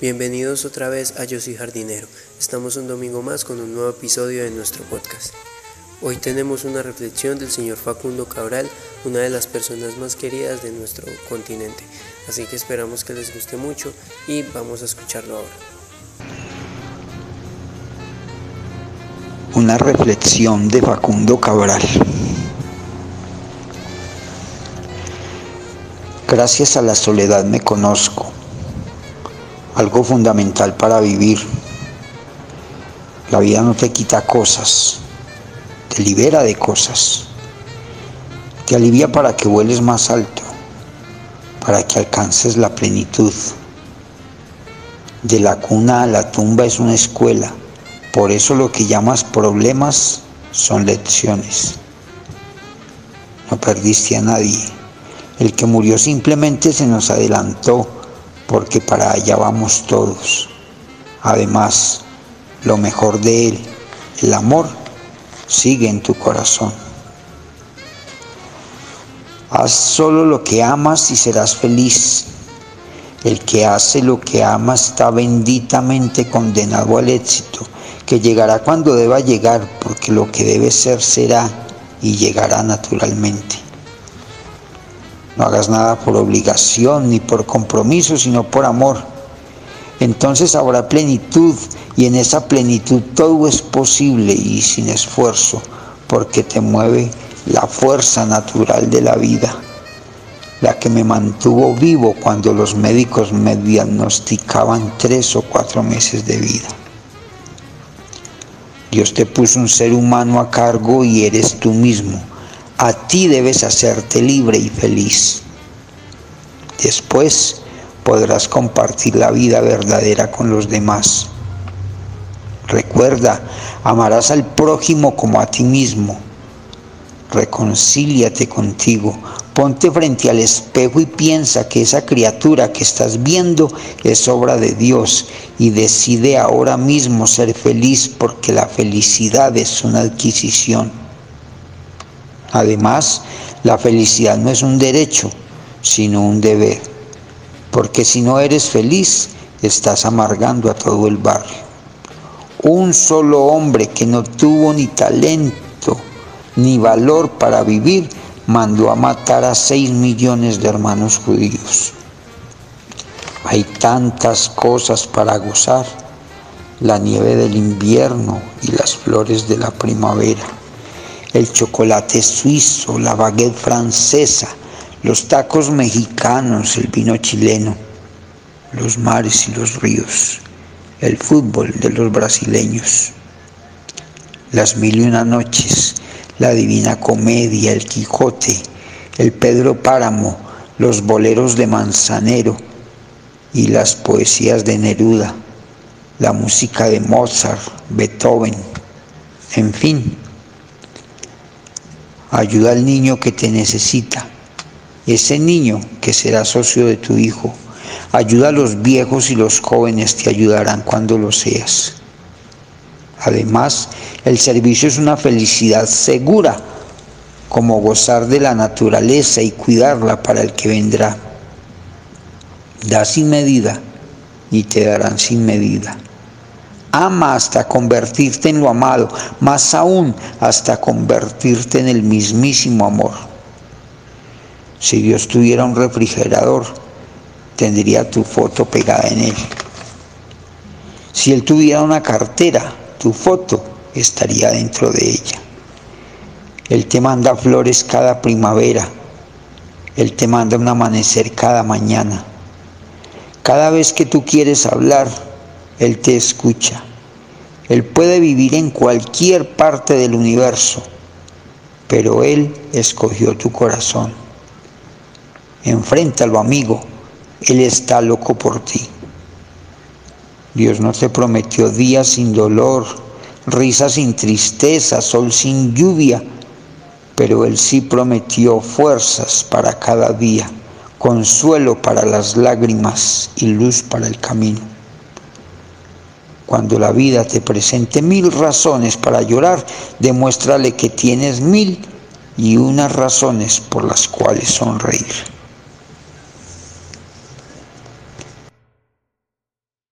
Bienvenidos otra vez a Yo Soy Jardinero. Estamos un domingo más con un nuevo episodio de nuestro podcast. Hoy tenemos una reflexión del señor Facundo Cabral, una de las personas más queridas de nuestro continente. Así que esperamos que les guste mucho y vamos a escucharlo ahora. Una reflexión de Facundo Cabral. Gracias a la soledad me conozco algo fundamental para vivir. La vida no te quita cosas, te libera de cosas, te alivia para que vueles más alto, para que alcances la plenitud. De la cuna a la tumba es una escuela, por eso lo que llamas problemas son lecciones. No perdiste a nadie, el que murió simplemente se nos adelantó porque para allá vamos todos. Además, lo mejor de Él, el amor, sigue en tu corazón. Haz solo lo que amas y serás feliz. El que hace lo que ama está benditamente condenado al éxito, que llegará cuando deba llegar, porque lo que debe ser será y llegará naturalmente. No hagas nada por obligación ni por compromiso, sino por amor. Entonces habrá plenitud y en esa plenitud todo es posible y sin esfuerzo, porque te mueve la fuerza natural de la vida, la que me mantuvo vivo cuando los médicos me diagnosticaban tres o cuatro meses de vida. Dios te puso un ser humano a cargo y eres tú mismo a ti debes hacerte libre y feliz. Después podrás compartir la vida verdadera con los demás. Recuerda, amarás al prójimo como a ti mismo. Reconcíliate contigo. Ponte frente al espejo y piensa que esa criatura que estás viendo es obra de Dios y decide ahora mismo ser feliz porque la felicidad es una adquisición. Además, la felicidad no es un derecho, sino un deber, porque si no eres feliz, estás amargando a todo el barrio. Un solo hombre que no tuvo ni talento ni valor para vivir, mandó a matar a seis millones de hermanos judíos. Hay tantas cosas para gozar, la nieve del invierno y las flores de la primavera el chocolate suizo, la baguette francesa, los tacos mexicanos, el vino chileno, los mares y los ríos, el fútbol de los brasileños, las mil y una noches, la divina comedia, el Quijote, el Pedro Páramo, los boleros de Manzanero y las poesías de Neruda, la música de Mozart, Beethoven, en fin, Ayuda al niño que te necesita, ese niño que será socio de tu hijo. Ayuda a los viejos y los jóvenes te ayudarán cuando lo seas. Además, el servicio es una felicidad segura, como gozar de la naturaleza y cuidarla para el que vendrá. Da sin medida y te darán sin medida. Ama hasta convertirte en lo amado, más aún hasta convertirte en el mismísimo amor. Si Dios tuviera un refrigerador, tendría tu foto pegada en él. Si Él tuviera una cartera, tu foto estaría dentro de ella. Él te manda flores cada primavera. Él te manda un amanecer cada mañana. Cada vez que tú quieres hablar, Él te escucha. Él puede vivir en cualquier parte del universo, pero Él escogió tu corazón. Enfréntalo, amigo. Él está loco por ti. Dios no te prometió días sin dolor, risa sin tristeza, sol sin lluvia, pero Él sí prometió fuerzas para cada día, consuelo para las lágrimas y luz para el camino. Cuando la vida te presente mil razones para llorar, demuéstrale que tienes mil y unas razones por las cuales sonreír.